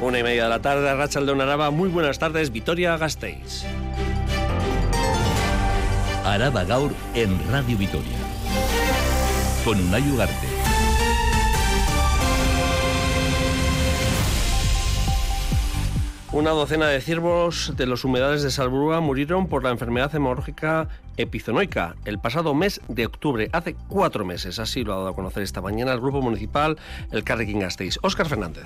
Una y media de la tarde, Rachel de Araba. Muy buenas tardes, Vitoria Gasteiz. Araba Gaur en Radio Vitoria. Con Unai Ugarte. Una docena de ciervos de los humedales de Salburúa murieron por la enfermedad hemorrágica epizonoica el pasado mes de octubre, hace cuatro meses. Así lo ha dado a conocer esta mañana el Grupo Municipal El Carrequín Gasteiz. Óscar Fernández.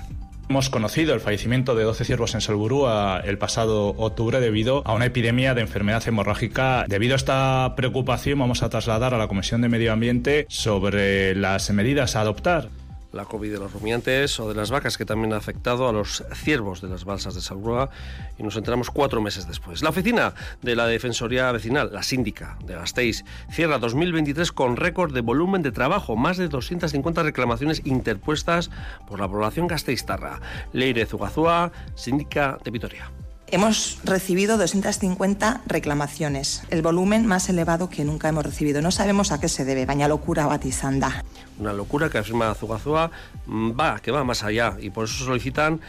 Hemos conocido el fallecimiento de 12 ciervos en Salburúa el pasado octubre debido a una epidemia de enfermedad hemorrágica. Debido a esta preocupación vamos a trasladar a la Comisión de Medio Ambiente sobre las medidas a adoptar la COVID de los rumiantes o de las vacas, que también ha afectado a los ciervos de las balsas de Salburúa y nos enteramos cuatro meses después. La oficina de la Defensoría Vecinal, la síndica de Gasteiz, cierra 2023 con récord de volumen de trabajo, más de 250 reclamaciones interpuestas por la población gasteiztarra. Leire Zugazúa, síndica de Vitoria. Hemos recibido 250 reclamaciones, el volumen más elevado que nunca hemos recibido. No sabemos a qué se debe, baña locura batizanda. Una locura que afirma Zugazúa mm, va, que va más allá y por eso solicitan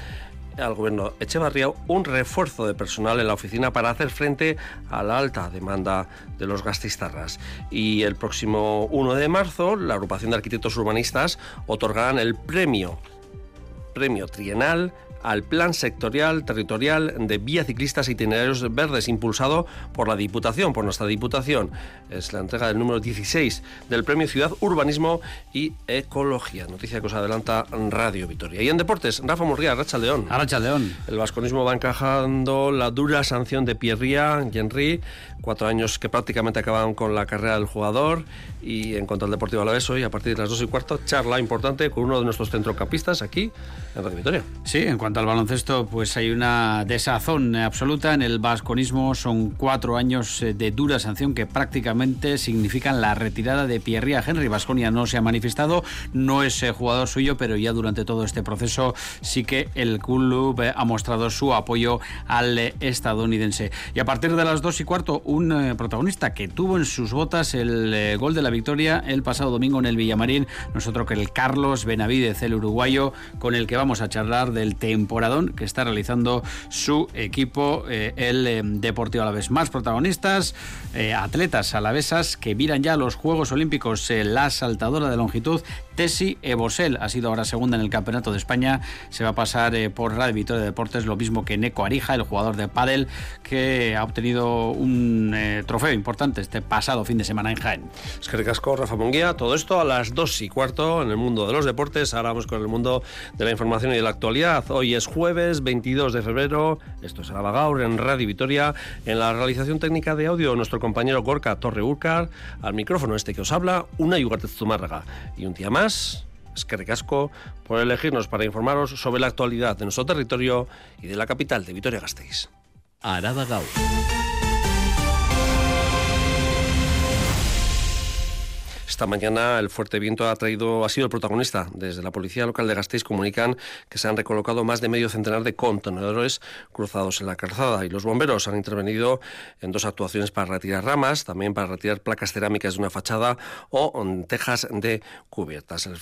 al gobierno Echevarría un refuerzo de personal en la oficina para hacer frente a la alta demanda de los gastistarras. Y el próximo 1 de marzo, la agrupación de arquitectos urbanistas otorgarán el premio, premio trienal al Plan Sectorial Territorial de Vía Ciclistas e Itinerarios Verdes, impulsado por la Diputación, por nuestra Diputación. Es la entrega del número 16 del Premio Ciudad, Urbanismo y Ecología. Noticia que os adelanta Radio Vitoria. Y en deportes, Rafa Murría, Racha León. Racha León. El vasconismo va encajando la dura sanción de Pierría, Henry, cuatro años que prácticamente acaban con la carrera del jugador. Y en cuanto al Deportivo Alavés, hoy a partir de las dos y cuarto, charla importante con uno de nuestros centrocampistas aquí en Radio Vitoria. Sí, en cuanto al baloncesto, pues hay una desazón absoluta en el vasconismo. Son cuatro años eh, de dura sanción que prácticamente significan la retirada de Pierre Henry. Vasconia no se ha manifestado, no es eh, jugador suyo, pero ya durante todo este proceso sí que el club eh, ha mostrado su apoyo al estadounidense. Y a partir de las dos y cuarto, un protagonista que tuvo en sus botas el gol de la victoria el pasado domingo en el Villamarín, nosotros que el Carlos Benavidez, el uruguayo, con el que vamos a charlar del que está realizando su equipo, eh, el eh, Deportivo Alavés. Más protagonistas, eh, atletas alavesas que miran ya los Juegos Olímpicos, la saltadora de longitud Tessie Ebosel ha sido ahora segunda en el Campeonato de España. Se va a pasar eh, por Radio Victoria de Deportes, lo mismo que Neko Arija, el jugador de pádel, que ha obtenido un eh, trofeo importante este pasado fin de semana en Jaén. Es que recasco, Rafa Monguía. Todo esto a las dos y cuarto en el mundo de los deportes. Ahora vamos con el mundo de la información y de la actualidad. Hoy es jueves 22 de febrero. Esto es Arabagaur en Radio Vitoria. En la realización técnica de audio, nuestro compañero Gorka Torre Urcar. Al micrófono este que os habla, una Yugartez Zumárraga. Y un día más es que recasco por elegirnos para informaros sobre la actualidad de nuestro territorio y de la capital de Vitoria-Gasteiz. Araba Esta mañana el fuerte viento ha traído, sido el protagonista. Desde la policía local de Gasteiz comunican que se han recolocado más de medio centenar de contenedores cruzados en la calzada y los bomberos han intervenido en dos actuaciones para retirar ramas, también para retirar placas cerámicas de una fachada o tejas de cubiertas. El,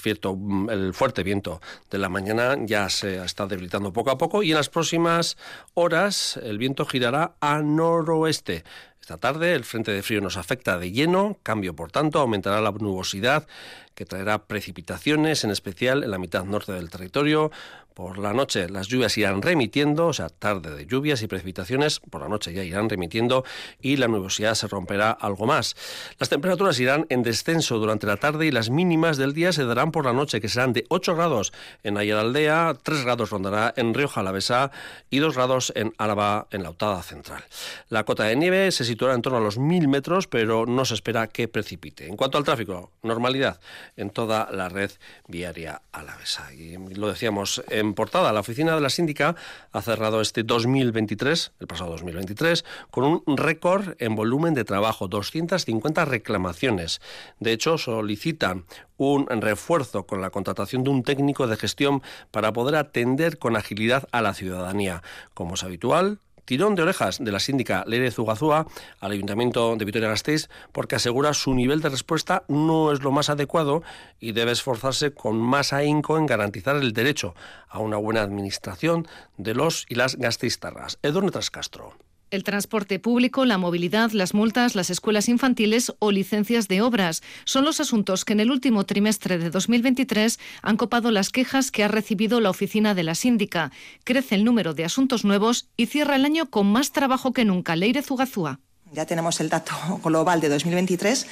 el fuerte viento de la mañana ya se está debilitando poco a poco y en las próximas horas el viento girará a noroeste. Esta tarde el frente de frío nos afecta de lleno, cambio por tanto, aumentará la nubosidad que traerá precipitaciones, en especial en la mitad norte del territorio, por la noche las lluvias irán remitiendo, o sea, tarde de lluvias y precipitaciones, por la noche ya irán remitiendo y la nubosidad se romperá algo más. Las temperaturas irán en descenso durante la tarde y las mínimas del día se darán por la noche, que serán de 8 grados en Aldea, 3 grados rondará en Rioja Alavesa y 2 grados en Álava, en la Autada Central. La cota de nieve se situará en torno a los 1000 metros, pero no se espera que precipite. En cuanto al tráfico, normalidad en toda la red viaria alavesa. Y lo decíamos, en portada, la oficina de la síndica ha cerrado este 2023, el pasado 2023, con un récord en volumen de trabajo, 250 reclamaciones. De hecho, solicitan un refuerzo con la contratación de un técnico de gestión para poder atender con agilidad a la ciudadanía. Como es habitual, Tirón de orejas de la síndica Leire Zugazúa al Ayuntamiento de Vitoria-Gasteiz porque asegura su nivel de respuesta no es lo más adecuado y debe esforzarse con más ahínco en garantizar el derecho a una buena administración de los y las gasteiztarras. Edurne Trascastro el transporte público, la movilidad, las multas, las escuelas infantiles o licencias de obras. Son los asuntos que en el último trimestre de 2023 han copado las quejas que ha recibido la oficina de la síndica. Crece el número de asuntos nuevos y cierra el año con más trabajo que nunca. Leire Zugazúa. Ya tenemos el dato global de 2023.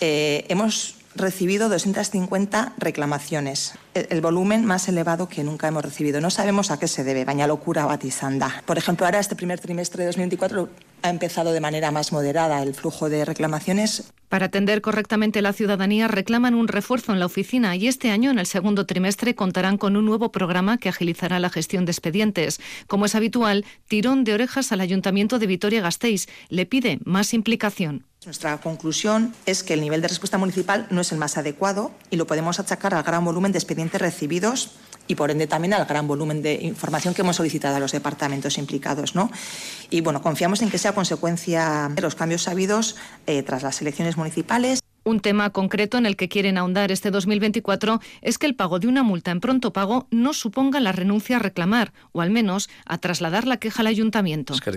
Eh, hemos recibido 250 reclamaciones, el, volumen más elevado que nunca hemos recibido. No sabemos a qué se debe, baina locura batisanda. Por ejemplo, ahora este primer trimestre de 2024 ha empezado de manera más moderada el flujo de reclamaciones. Para atender correctamente la ciudadanía reclaman un refuerzo en la oficina y este año, en el segundo trimestre, contarán con un nuevo programa que agilizará la gestión de expedientes. Como es habitual, tirón de orejas al Ayuntamiento de Vitoria-Gasteiz. Le pide más implicación. Nuestra conclusión es que el nivel de respuesta municipal no es el más adecuado y lo podemos achacar al gran volumen de expedientes recibidos y por ende también al gran volumen de información que hemos solicitado a los departamentos implicados. ¿no? Y bueno, confiamos en que sea consecuencia de los cambios sabidos eh, tras las elecciones municipales. Un tema concreto en el que quieren ahondar este 2024 es que el pago de una multa en pronto pago no suponga la renuncia a reclamar, o al menos a trasladar la queja al ayuntamiento. Es que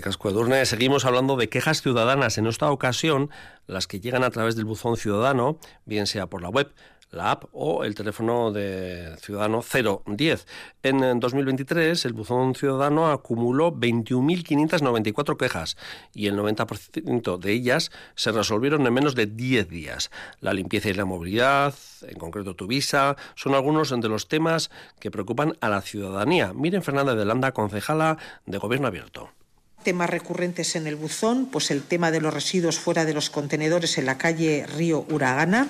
seguimos hablando de quejas ciudadanas. En esta ocasión, las que llegan a través del buzón ciudadano, bien sea por la web, la app o el teléfono de Ciudadano 010. En 2023 el buzón ciudadano acumuló 21.594 quejas y el 90% de ellas se resolvieron en menos de 10 días. La limpieza y la movilidad, en concreto tu visa, son algunos de los temas que preocupan a la ciudadanía. Miren Fernanda de Landa, concejala de Gobierno Abierto temas recurrentes en el buzón, pues el tema de los residuos fuera de los contenedores en la calle Río Uragana,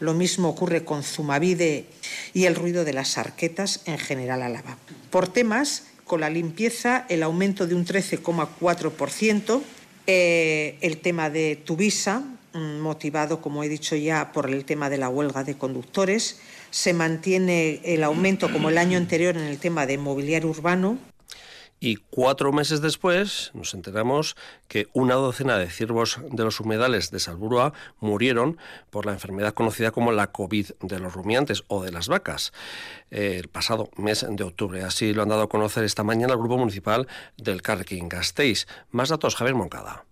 lo mismo ocurre con Zumavide y el ruido de las arquetas en general Álava. Por temas, con la limpieza, el aumento de un 13,4%, eh, el tema de Tuvisa, mm, motivado, como he dicho ya, por el tema de la huelga de conductores. Se mantiene el aumento, como el año anterior, en el tema de mobiliario urbano. Y cuatro meses después nos enteramos que una docena de ciervos de los humedales de Salburua murieron por la enfermedad conocida como la COVID de los rumiantes o de las vacas el pasado mes de octubre. Así lo han dado a conocer esta mañana el Grupo Municipal del Carrequín Gasteiz. Más datos, Javier Moncada.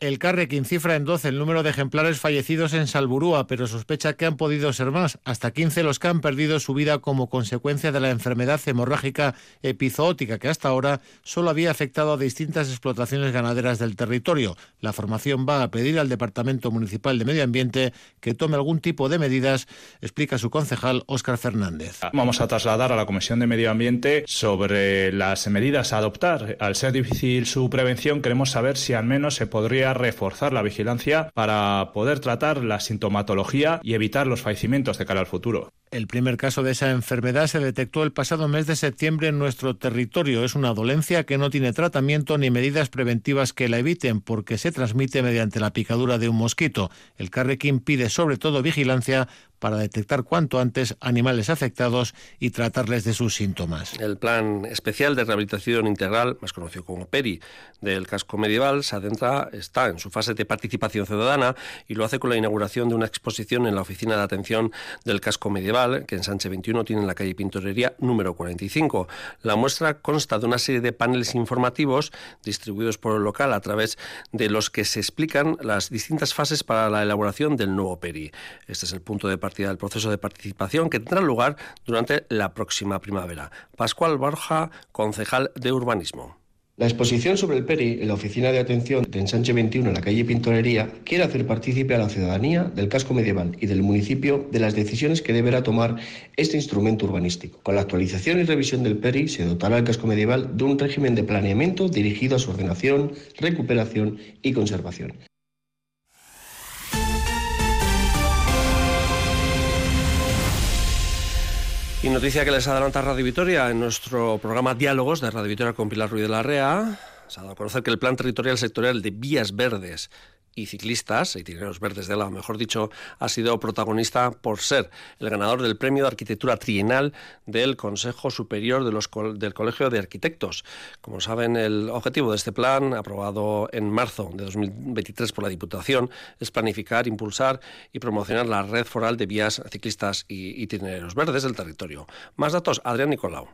El Carrequín cifra en 12 el número de ejemplares fallecidos en Salburúa, pero sospecha que han podido ser más, hasta 15 los que han perdido su vida como consecuencia de la enfermedad hemorrágica epizootica, que hasta ahora solo había afectado a distintas explotaciones ganaderas del territorio. La formación va a pedir al Departamento Municipal de Medio Ambiente que tome algún tipo de medidas, explica su concejal Óscar Fernández. Vamos a trasladar a la Comisión de Medio Ambiente sobre las medidas a adoptar. Al ser difícil su prevención, queremos saber si al menos se podría reforzar la vigilancia para poder tratar la sintomatología y evitar los fallecimientos de cara al futuro. El primer caso de esa enfermedad se detectó el pasado mes de septiembre en nuestro territorio. Es una dolencia que no tiene tratamiento ni medidas preventivas que la eviten porque se transmite mediante la picadura de un mosquito. El Carrequín pide sobre todo vigilancia para detectar cuanto antes animales afectados y tratarles de sus síntomas. El Plan Especial de Rehabilitación Integral, más conocido como PERI, del casco medieval, se adentra, está en su fase de participación ciudadana y lo hace con la inauguración de una exposición en la Oficina de Atención del Casco Medieval, que en Sánchez 21 tiene en la calle Pintorería número 45. La muestra consta de una serie de paneles informativos distribuidos por el local a través de los que se explican las distintas fases para la elaboración del nuevo PERI. Este es el punto de partida del proceso de participación que tendrá lugar durante la próxima primavera. Pascual Borja, concejal de urbanismo. La exposición sobre el PERI en la Oficina de Atención de Ensanche 21 en la calle Pintorería quiere hacer partícipe a la ciudadanía del casco medieval y del municipio de las decisiones que deberá tomar este instrumento urbanístico. Con la actualización y revisión del PERI se dotará el casco medieval de un régimen de planeamiento dirigido a su ordenación, recuperación y conservación. Y noticia que les adelanta Radio Vitoria en nuestro programa Diálogos de Radio Vitoria con Pilar Ruiz de la Rea. Se ha dado a conocer que el Plan Territorial Sectorial de Vías Verdes y ciclistas, itinerarios verdes de la, mejor dicho, ha sido protagonista por ser el ganador del premio de arquitectura trienal del Consejo Superior del Colegio de Arquitectos. Como saben, el objetivo de este plan, aprobado en marzo de 2023 por la Diputación, es planificar, impulsar y promocionar la red foral de vías ciclistas y itinerarios verdes del territorio. Más datos, Adrián Nicolau.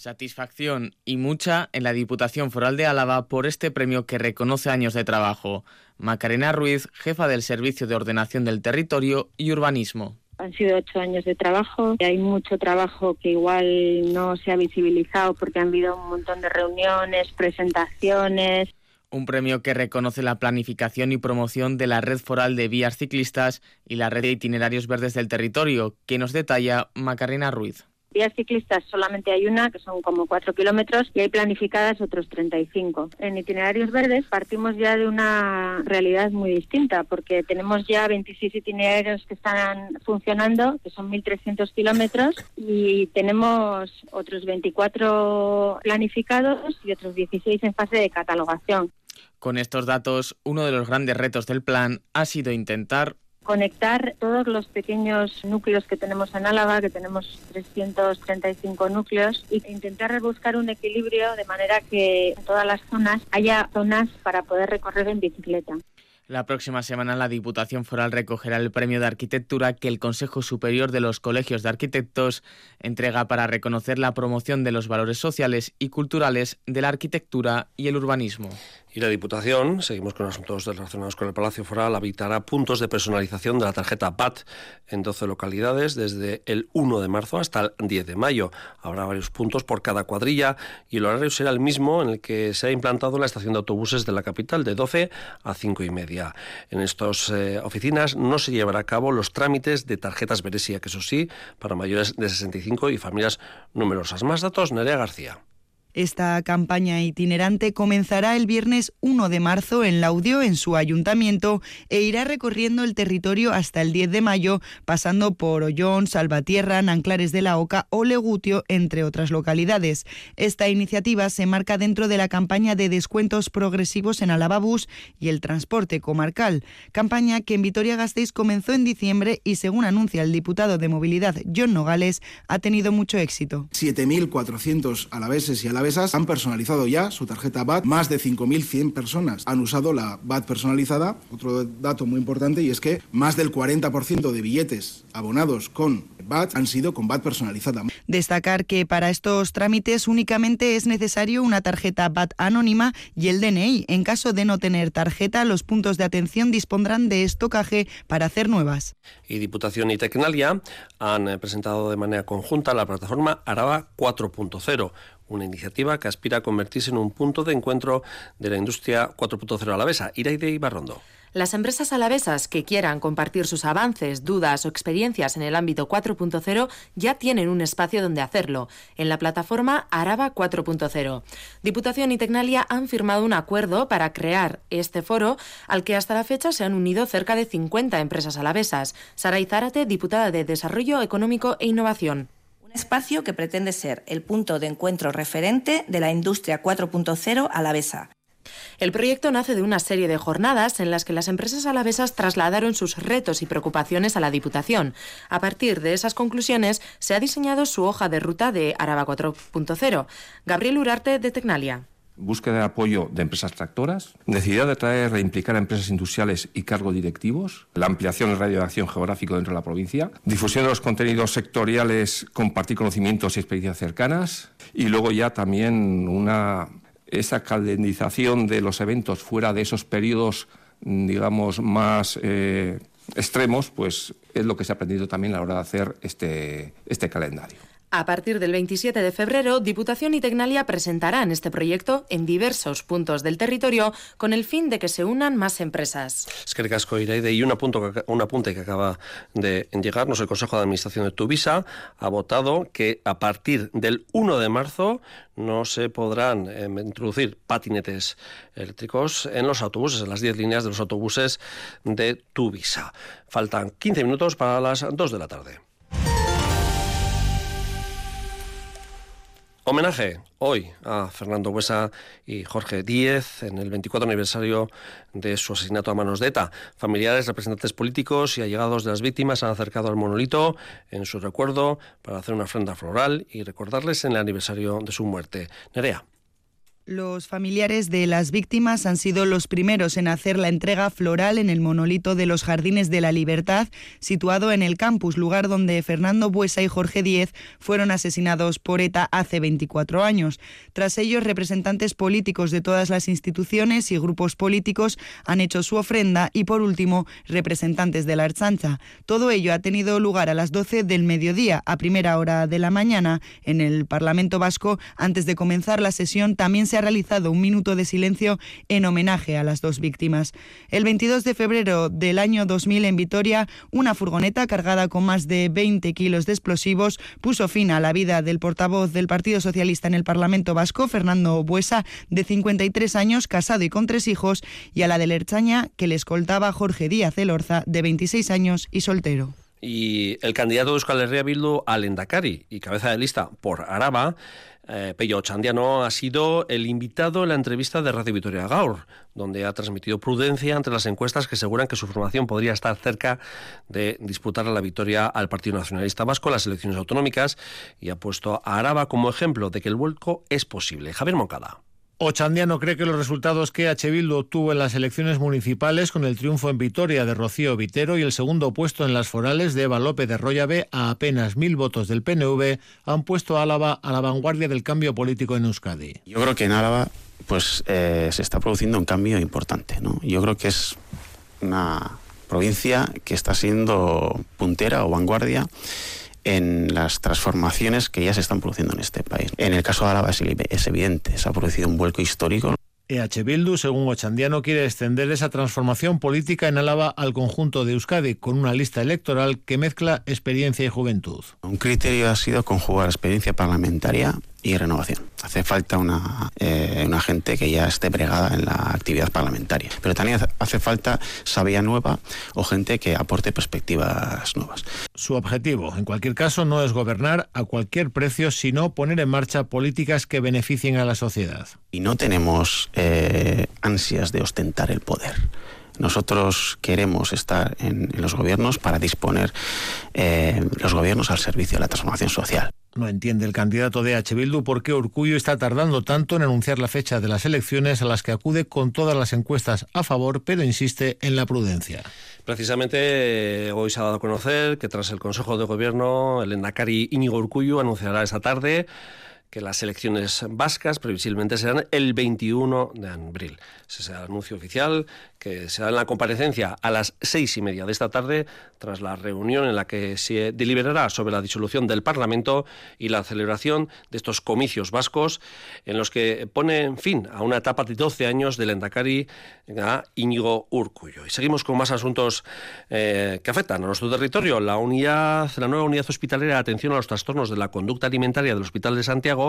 Satisfacción y mucha en la Diputación Foral de Álava por este premio que reconoce años de trabajo. Macarena Ruiz, jefa del Servicio de Ordenación del Territorio y Urbanismo. Han sido ocho años de trabajo y hay mucho trabajo que igual no se ha visibilizado porque han habido un montón de reuniones, presentaciones. Un premio que reconoce la planificación y promoción de la red foral de vías ciclistas y la red de itinerarios verdes del territorio, que nos detalla Macarena Ruiz. Vías ciclistas solamente hay una, que son como cuatro kilómetros, y hay planificadas otros 35. En itinerarios verdes partimos ya de una realidad muy distinta, porque tenemos ya 26 itinerarios que están funcionando, que son 1.300 kilómetros, y tenemos otros 24 planificados y otros 16 en fase de catalogación. Con estos datos, uno de los grandes retos del plan ha sido intentar conectar todos los pequeños núcleos que tenemos en Álava, que tenemos 335 núcleos, e intentar buscar un equilibrio de manera que en todas las zonas haya zonas para poder recorrer en bicicleta. La próxima semana la Diputación Foral recogerá el premio de arquitectura que el Consejo Superior de los Colegios de Arquitectos entrega para reconocer la promoción de los valores sociales y culturales de la arquitectura y el urbanismo. Y la Diputación, seguimos con asuntos relacionados con el Palacio Foral, habitará puntos de personalización de la tarjeta PAT en 12 localidades desde el 1 de marzo hasta el 10 de mayo. Habrá varios puntos por cada cuadrilla y el horario será el mismo en el que se ha implantado la estación de autobuses de la capital, de 12 a 5 y media. En estas eh, oficinas no se llevará a cabo los trámites de tarjetas Beresia, que eso sí, para mayores de 65 y familias numerosas. Más datos, Nerea García. Esta campaña itinerante comenzará el viernes 1 de marzo en Laudio, en su ayuntamiento, e irá recorriendo el territorio hasta el 10 de mayo, pasando por Ollón, Salvatierra, Nanclares de la Oca o Legutio, entre otras localidades. Esta iniciativa se marca dentro de la campaña de descuentos progresivos en Alababús y el transporte comarcal, campaña que en Vitoria-Gasteiz comenzó en diciembre y, según anuncia el diputado de Movilidad John Nogales, ha tenido mucho éxito. 7.400 alaveses y alaveses han personalizado ya su tarjeta BAT. Más de 5.100 personas han usado la BAT personalizada. Otro dato muy importante y es que más del 40% de billetes abonados con BAT han sido con BAT personalizada. Destacar que para estos trámites únicamente es necesario una tarjeta BAT anónima y el DNI. En caso de no tener tarjeta, los puntos de atención dispondrán de estocaje para hacer nuevas. Y Diputación y Tecnalia han eh, presentado de manera conjunta la plataforma Araba 4.0 una iniciativa que aspira a convertirse en un punto de encuentro de la industria 4.0 alavesa. Iraide Ibarrondo. Las empresas alavesas que quieran compartir sus avances, dudas o experiencias en el ámbito 4.0 ya tienen un espacio donde hacerlo, en la plataforma Araba 4.0. Diputación y Tecnalia han firmado un acuerdo para crear este foro al que hasta la fecha se han unido cerca de 50 empresas alavesas. Sara Izárate, diputada de Desarrollo Económico e Innovación espacio que pretende ser el punto de encuentro referente de la industria 4.0 alavesa. El proyecto nace de una serie de jornadas en las que las empresas alavesas trasladaron sus retos y preocupaciones a la Diputación. A partir de esas conclusiones se ha diseñado su hoja de ruta de Araba 4.0. Gabriel Urarte de Tecnalia búsqueda de apoyo de empresas tractoras, necesidad de traer e implicar a empresas industriales y cargos directivos, la ampliación del radio de acción geográfico dentro de la provincia, difusión de los contenidos sectoriales, compartir conocimientos y experiencias cercanas y luego ya también una esa calendarización de los eventos fuera de esos periodos digamos más eh, extremos, pues es lo que se ha aprendido también a la hora de hacer este, este calendario. A partir del 27 de febrero, Diputación y Tecnalia presentarán este proyecto en diversos puntos del territorio con el fin de que se unan más empresas. Es que el casco Iraide y un, un apunte que acaba de llegarnos, el Consejo de Administración de Tuvisa ha votado que a partir del 1 de marzo no se podrán em, introducir patinetes eléctricos en los autobuses, en las 10 líneas de los autobuses de Tuvisa. Faltan 15 minutos para las 2 de la tarde. Homenaje hoy a Fernando Buesa y Jorge Díez en el 24 aniversario de su asesinato a manos de ETA. Familiares, representantes políticos y allegados de las víctimas han acercado al monolito en su recuerdo para hacer una ofrenda floral y recordarles en el aniversario de su muerte. Nerea. Los familiares de las víctimas han sido los primeros en hacer la entrega floral en el monolito de los Jardines de la Libertad, situado en el campus, lugar donde Fernando Buesa y Jorge Díez fueron asesinados por ETA hace 24 años. Tras ellos, representantes políticos de todas las instituciones y grupos políticos han hecho su ofrenda y, por último, representantes de la Archancha. Todo ello ha tenido lugar a las 12 del mediodía, a primera hora de la mañana, en el Parlamento Vasco. Antes de comenzar la sesión, también se ha realizado un minuto de silencio en homenaje a las dos víctimas. El 22 de febrero del año 2000 en Vitoria, una furgoneta cargada con más de 20 kilos de explosivos puso fin a la vida del portavoz del Partido Socialista en el Parlamento Vasco, Fernando Buesa, de 53 años, casado y con tres hijos, y a la de Lerchaña, que le escoltaba Jorge Díaz Elorza, de 26 años y soltero y el candidato de Euskal Herria Bildu al y cabeza de lista por Araba eh, Pello Chandiano ha sido el invitado en la entrevista de Radio Vitoria Gaur, donde ha transmitido prudencia ante las encuestas que aseguran que su formación podría estar cerca de disputar la victoria al Partido Nacionalista Vasco en las elecciones autonómicas y ha puesto a Araba como ejemplo de que el vuelco es posible. Javier Moncada. Ochandiano cree que los resultados que H. Obtuvo en las elecciones municipales con el triunfo en Vitoria de Rocío Vitero y el segundo puesto en las forales de Eva López de Royave a apenas mil votos del PNV han puesto a Álava a la vanguardia del cambio político en Euskadi. Yo creo que en Álava pues, eh, se está produciendo un cambio importante. ¿no? Yo creo que es una provincia que está siendo puntera o vanguardia en las transformaciones que ya se están produciendo en este país. En el caso de Álava es evidente, se ha producido un vuelco histórico. EH Bildu, según Ochandiano, quiere extender esa transformación política en Álava al conjunto de Euskadi con una lista electoral que mezcla experiencia y juventud. Un criterio ha sido conjugar experiencia parlamentaria y renovación. Hace falta una, eh, una gente que ya esté bregada en la actividad parlamentaria, pero también hace falta sabia nueva o gente que aporte perspectivas nuevas. Su objetivo, en cualquier caso, no es gobernar a cualquier precio, sino poner en marcha políticas que beneficien a la sociedad. Y no tenemos eh, ansias de ostentar el poder. Nosotros queremos estar en, los gobiernos para disponer eh, los gobiernos al servicio de la transformación social. No entiende el candidato de H. Bildu por qué Urcuyo está tardando tanto en anunciar la fecha de las elecciones a las que acude con todas las encuestas a favor, pero insiste en la prudencia. Precisamente hoy se ha dado a conocer que tras el Consejo de Gobierno, el Endacari Íñigo Urcuyo anunciará esta tarde que las elecciones vascas previsiblemente serán el 21 de abril. Ese será el anuncio oficial que se da en la comparecencia a las seis y media de esta tarde, tras la reunión en la que se deliberará sobre la disolución del Parlamento y la celebración de estos comicios vascos, en los que pone fin a una etapa de 12 años del Endacari a Íñigo Urcuyo. Y seguimos con más asuntos eh, que afectan a nuestro territorio. La unidad, la nueva unidad hospitalera de atención a los trastornos de la conducta alimentaria del Hospital de Santiago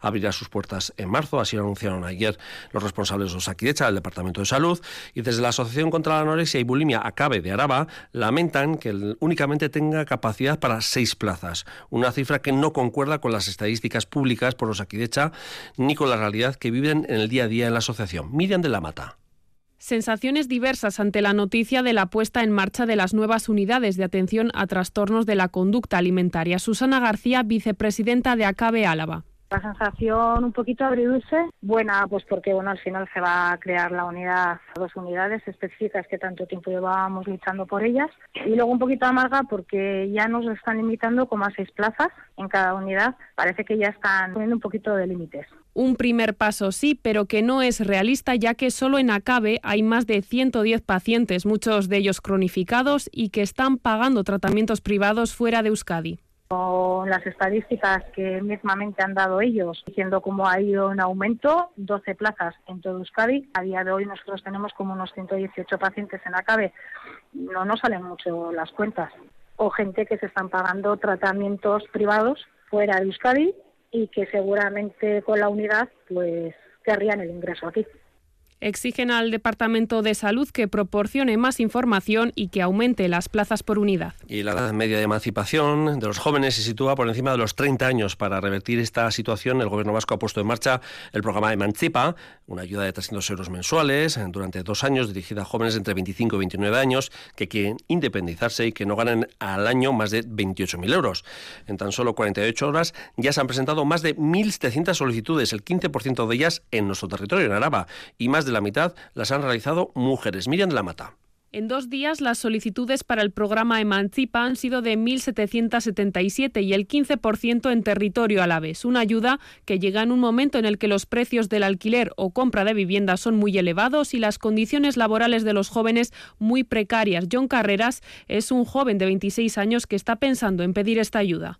abrirá sus puertas en marzo, así lo anunciaron ayer los responsables de Osakidecha, del Departamento de Salud, y desde la Asociación contra la Anorexia y Bulimia ACABE de Araba lamentan que únicamente tenga capacidad para seis plazas, una cifra que no concuerda con las estadísticas públicas por Osakidecha ni con la realidad que viven en el día a día en la asociación. Miriam de la Mata. Sensaciones diversas ante la noticia de la puesta en marcha de las nuevas unidades de atención a trastornos de la conducta alimentaria. Susana García, vicepresidenta de ACABE Álava. La sensación un poquito agridulce, buena pues porque bueno al final se va a crear la unidad, dos unidades específicas que tanto tiempo llevábamos luchando por ellas. Y luego un poquito amarga porque ya nos están limitando como a seis plazas en cada unidad, parece que ya están poniendo un poquito de límites. Un primer paso sí, pero que no es realista ya que solo en ACABE hay más de 110 pacientes, muchos de ellos cronificados y que están pagando tratamientos privados fuera de Euskadi con las estadísticas que mismamente han dado ellos, diciendo cómo ha ido en aumento, 12 plazas en todo Euskadi. A día de hoy nosotros tenemos como unos 118 pacientes en ACABE. No nos salen mucho las cuentas. O gente que se están pagando tratamientos privados fuera de Euskadi y que seguramente con la unidad pues querrían el ingreso aquí. Exigen al Departamento de Salud que proporcione más información y que aumente las plazas por unidad. Y la edad media de emancipación de los jóvenes se sitúa por encima de los 30 años. Para revertir esta situación, el Gobierno vasco ha puesto en marcha el programa Emancipa, una ayuda de 300 euros mensuales durante dos años dirigida a jóvenes entre 25 y 29 años que quieren independizarse y que no ganan al año más de 28.000 euros. En tan solo 48 horas ya se han presentado más de 1.700 solicitudes, el 15% de ellas en nuestro territorio, en Araba, y más de la mitad las han realizado mujeres. Miriam de la Mata. En dos días, las solicitudes para el programa Emancipa han sido de 1.777 y el 15% en territorio alavés. Una ayuda que llega en un momento en el que los precios del alquiler o compra de vivienda son muy elevados y las condiciones laborales de los jóvenes muy precarias. John Carreras es un joven de 26 años que está pensando en pedir esta ayuda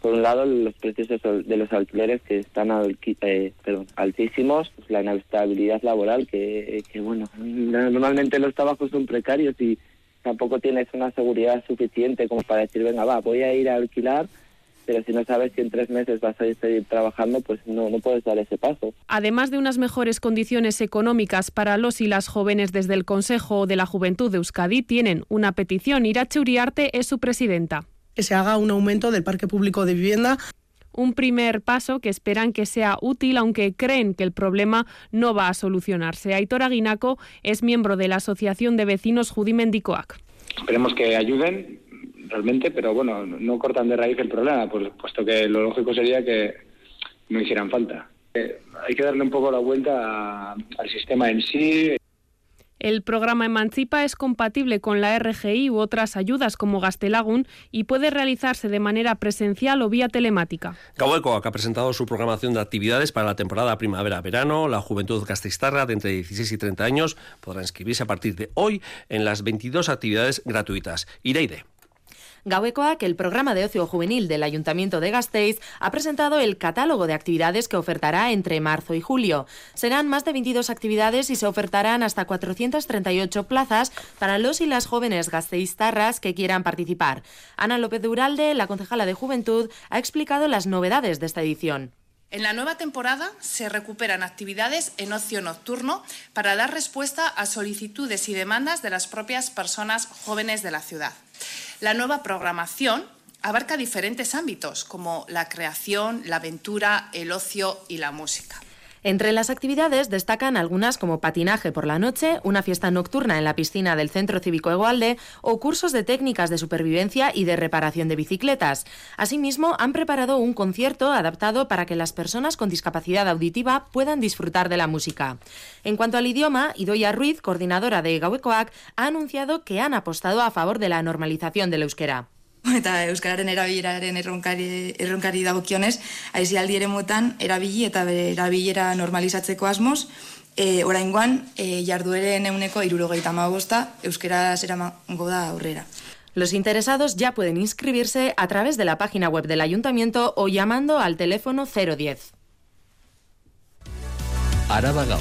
por un lado los precios de los alquileres que están eh, altísimos, pues, la inestabilidad laboral que, bueno, normalmente los trabajos son precarios y tampoco tienes una seguridad suficiente como para decir, venga, va, voy a ir a alquilar, pero si no sabes si en tres meses vas a seguir trabajando, pues no, no puedes dar ese paso. Además de unas mejores condiciones económicas para los y las jóvenes desde el Consejo de la Juventud de Euskadi, tienen una petición. Irache Uriarte es su presidenta que se haga un aumento del parque público de vivienda un primer paso que esperan que sea útil, aunque creen que el problema no va a solucionarse. Aitor Aguinaco es miembro de la Asociación de Vecinos Judimendicoac. Esperemos que ayuden realmente, pero bueno, no cortan de raíz el problema, puesto que lo lógico sería que no hicieran falta. Eh, hay que darle un poco la vuelta al sistema en sí. El programa Emancipa es compatible con la RGI u otras ayudas como Gastelagun y puede realizarse de manera presencial o vía telemática. Gauecoac ha presentado su programación de actividades para la temporada primavera-verano. La juventud gasteiztarra de entre 16 y 30 años podrá inscribirse a partir de hoy en las 22 actividades gratuitas. Ireide. Que el programa de ocio juvenil del Ayuntamiento de Gasteiz, ha presentado el catálogo de actividades que ofertará entre marzo y julio. Serán más de 22 actividades y se ofertarán hasta 438 plazas para los y las jóvenes gasteiztarras que quieran participar. Ana López de Uralde, la concejala de Juventud, ha explicado las novedades de esta edición. En la nueva temporada se recuperan actividades en ocio nocturno para dar respuesta a solicitudes y demandas de las propias personas jóvenes de la ciudad. La nueva programación abarca diferentes ámbitos como la creación, la aventura, el ocio y la música. Entre las actividades destacan algunas como patinaje por la noche, una fiesta nocturna en la piscina del Centro Cívico Egualde o cursos de técnicas de supervivencia y de reparación de bicicletas. Asimismo, han preparado un concierto adaptado para que las personas con discapacidad auditiva puedan disfrutar de la música. En cuanto al idioma, Idoia Ruiz, coordinadora de Gauecoac, ha anunciado que han apostado a favor de la normalización del euskera. eta euskararen erabileraren erronkari, erronkari dagokionez, aizialdi ere motan erabili eta bere erabilera normalizatzeko asmoz, e, oraingoan e, jardueren euneko irurogeita magosta euskera zeramango da aurrera. Los interesados ya pueden inscribirse a través de la página web del ayuntamiento o llamando al teléfono 010. Araba Gau.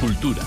Cultura.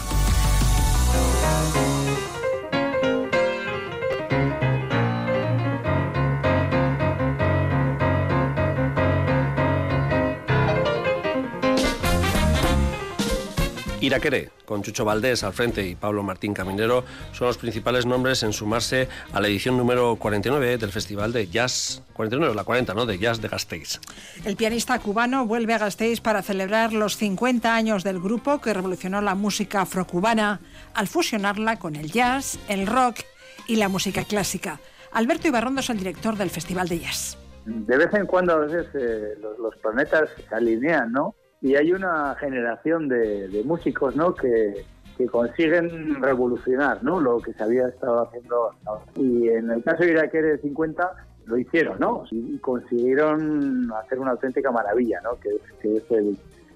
Iraquere, con Chucho Valdés al frente y Pablo Martín Caminero, son los principales nombres en sumarse a la edición número 49 del Festival de Jazz, 49, la 40, ¿no?, de Jazz de Gasteiz. El pianista cubano vuelve a Gasteiz para celebrar los 50 años del grupo que revolucionó la música afrocubana al fusionarla con el jazz, el rock y la música clásica. Alberto Ibarrondo es el director del Festival de Jazz. De vez en cuando a veces eh, los, los planetas se alinean, ¿no? Y hay una generación de, músicos ¿no? que, consiguen revolucionar ¿no? lo que se había estado haciendo hasta ahora. Y en el caso de Iraquere 50 lo hicieron, ¿no? Y consiguieron hacer una auténtica maravilla, ¿no? Que, es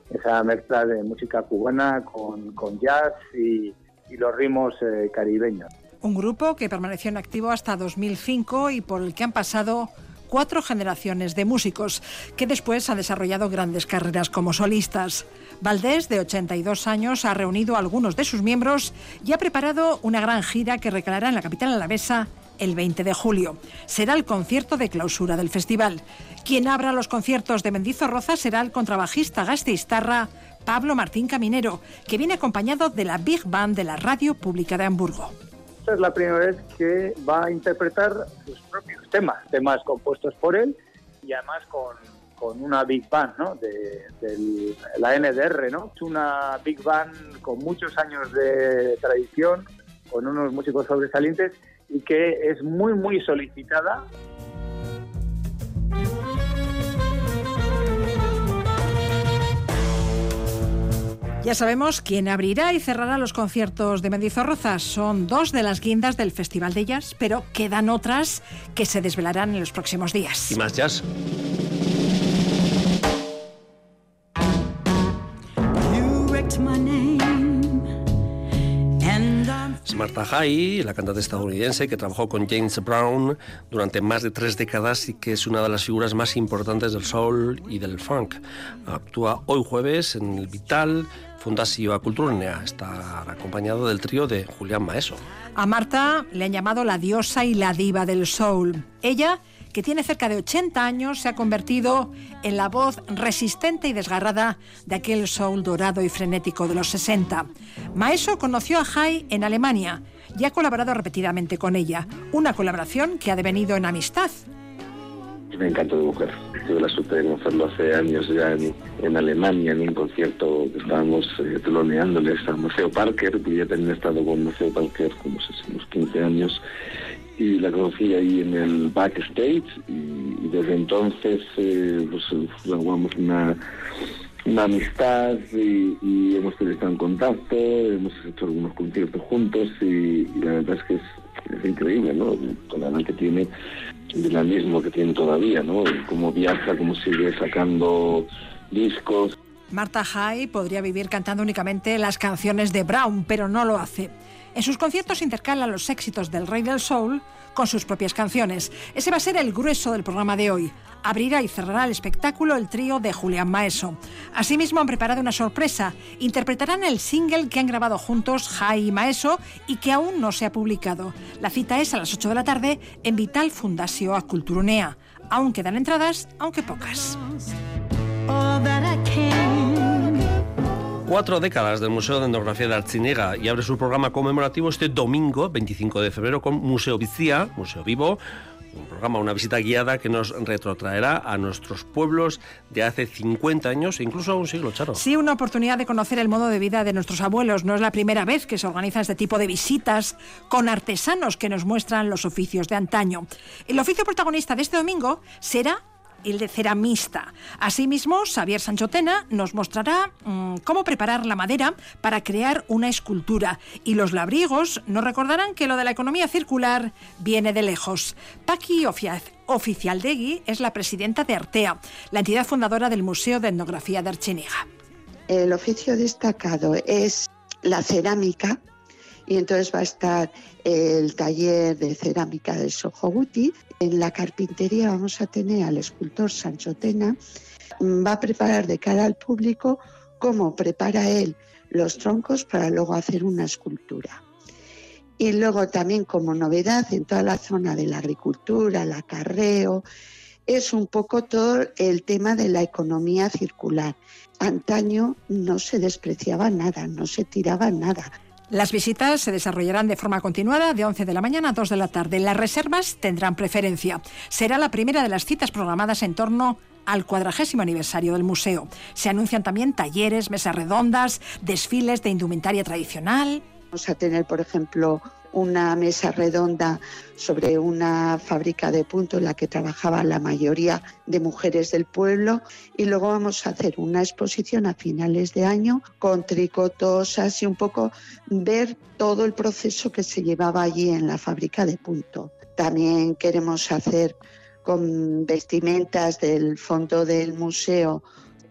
esa mezcla de música cubana con, jazz y, los ritmos eh, caribeños. Un grupo que permaneció en activo hasta 2005 y por el que han pasado cuatro generaciones de músicos que después han desarrollado grandes carreras como solistas. Valdés, de 82 años, ha reunido a algunos de sus miembros y ha preparado una gran gira que recalará en la capital alavesa el 20 de julio. Será el concierto de clausura del festival. Quien abra los conciertos de Mendizorroza será el contrabajista gasteiztarra Pablo Martín Caminero, que viene acompañado de la Big Band de la Radio Pública de Hamburgo. Es la primera vez que va a interpretar sus propios temas, temas compuestos por él y además con, con una Big Band ¿no? de, la NDR. ¿no? Es una Big Band con muchos años de tradición, con unos músicos sobresalientes y que es muy, muy solicitada. Ya sabemos quién abrirá y cerrará los conciertos de Mendizorroza. Son dos de las guindas del Festival de Jazz, pero quedan otras que se desvelarán en los próximos días. Y más jazz. Martha High, la cantante estadounidense que trabajó con James Brown durante más de tres décadas y que es una de las figuras más importantes del soul y del funk. Actúa hoy jueves en el Vital Fundación Cultural. Está acompañado del trío de Julián Maeso. A Marta le han llamado la diosa y la diva del soul. Ella que tiene cerca de 80 años, se ha convertido en la voz resistente y desgarrada de aquel soul dorado y frenético de los 60. Maeso conoció a Jai en Alemania y ha colaborado repetidamente con ella, una colaboración que ha devenido en amistad. Me encanta de mujer. Tuve la suerte de conocerlo hace años ya en, Alemania, en un concierto que estábamos eh, teloneándoles a Museo Parker, que ya he estado con Museo Parker como unos 15 años, y la conocí ahí en el backstage y, desde entonces eh, pues jugamos una, una amistad y, hemos estado en contacto, hemos hecho algunos conciertos juntos y, la verdad es que es, increíble, ¿no? Con la edad que tiene, el mismo que tiene todavía, ¿no? Cómo viaja, cómo sigue sacando discos. Marta Hay podría vivir cantando únicamente las canciones de Brown, pero no lo hace. En sus conciertos intercala los éxitos del Rey del Soul con sus propias canciones. Ese va a ser el grueso del programa de hoy. Abrirá y cerrará el espectáculo el trío de Julián Maeso. Asimismo han preparado una sorpresa. Interpretarán el single que han grabado juntos Jai y Maeso y que aún no se ha publicado. La cita es a las 8 de la tarde en Vital Fundación Culturunea. Aún quedan entradas, aunque pocas cuatro décadas del Museo de Etnografía de Arciniega y abre su programa conmemorativo este domingo, 25 de febrero, con Museo Vicía, Museo Vivo, un programa, una visita guiada que nos retrotraerá a nuestros pueblos de hace 50 años e incluso a un siglo, Charo. Sí, una oportunidad de conocer el modo de vida de nuestros abuelos. No es la primera vez que se organiza este tipo de visitas con artesanos que nos muestran los oficios de antaño. El oficio protagonista de este domingo será el de ceramista. Asimismo, Xavier Sanchotena nos mostrará mm, cómo preparar la madera para crear una escultura y los labriegos nos recordarán que lo de la economía circular viene de lejos. Paqui Oficialdegui es la presidenta de Artea, la entidad fundadora del Museo de Etnografía de Archeniga. El oficio destacado es la cerámica y entonces va a estar el taller de cerámica de Sojoguti. En la carpintería vamos a tener al escultor Sancho Tena. Va a preparar de cara al público cómo prepara él los troncos para luego hacer una escultura. Y luego también como novedad en toda la zona de la agricultura, el acarreo, es un poco todo el tema de la economía circular. Antaño no se despreciaba nada, no se tiraba nada. Las visitas se desarrollarán de forma continuada de 11 de la mañana a 2 de la tarde. Las reservas tendrán preferencia. Será la primera de las citas programadas en torno al cuadragésimo aniversario del museo. Se anuncian también talleres, mesas redondas, desfiles de indumentaria tradicional. Vamos a tener, por ejemplo, una mesa redonda sobre una fábrica de punto en la que trabajaba la mayoría de mujeres del pueblo y luego vamos a hacer una exposición a finales de año con tricotos, así un poco ver todo el proceso que se llevaba allí en la fábrica de punto. También queremos hacer con vestimentas del fondo del museo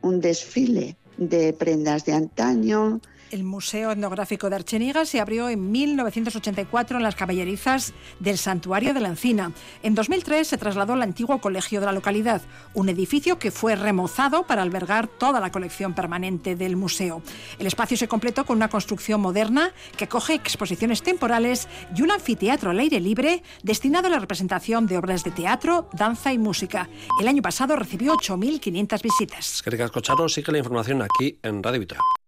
un desfile de prendas de antaño, El Museo Etnográfico de Archeniga se abrió en 1984 en las caballerizas del Santuario de la Encina. En 2003 se trasladó al antiguo colegio de la localidad, un edificio que fue remozado para albergar toda la colección permanente del museo. El espacio se completó con una construcción moderna que acoge exposiciones temporales y un anfiteatro al aire libre destinado a la representación de obras de teatro, danza y música. El año pasado recibió 8.500 visitas. Es que Charo sigue la información aquí en Radio Vitoria.